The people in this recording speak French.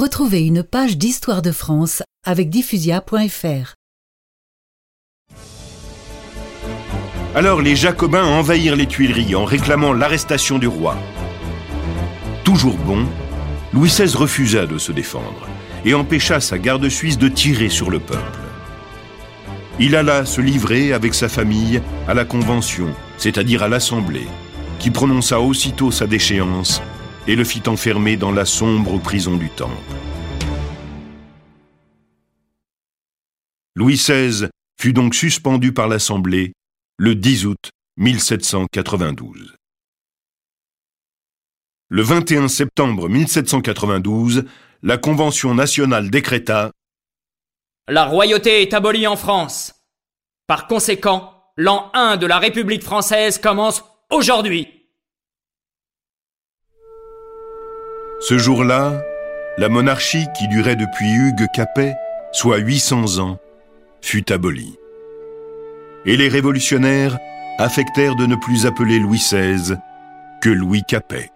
Retrouvez une page d'histoire de France avec diffusia.fr. Alors les Jacobins envahirent les Tuileries en réclamant l'arrestation du roi. Toujours bon, Louis XVI refusa de se défendre et empêcha sa garde suisse de tirer sur le peuple. Il alla se livrer avec sa famille à la Convention, c'est-à-dire à l'Assemblée, qui prononça aussitôt sa déchéance et le fit enfermer dans la sombre prison du Temple. Louis XVI fut donc suspendu par l'Assemblée le 10 août 1792. Le 21 septembre 1792, la Convention nationale décréta La royauté est abolie en France. Par conséquent, l'an 1 de la République française commence aujourd'hui. Ce jour-là, la monarchie qui durait depuis Hugues Capet, soit 800 ans, fut abolie. Et les révolutionnaires affectèrent de ne plus appeler Louis XVI que Louis Capet.